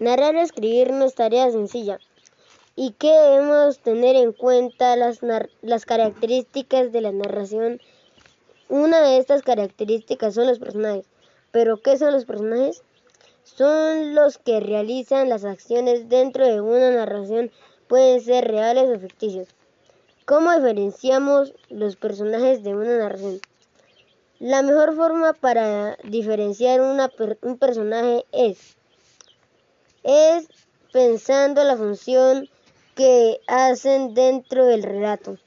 Narrar y escribir no es tarea sencilla y que debemos tener en cuenta las, las características de la narración. Una de estas características son los personajes. ¿Pero qué son los personajes? Son los que realizan las acciones dentro de una narración, pueden ser reales o ficticios. ¿Cómo diferenciamos los personajes de una narración? La mejor forma para diferenciar un personaje es, es pensando la función que hacen dentro del relato.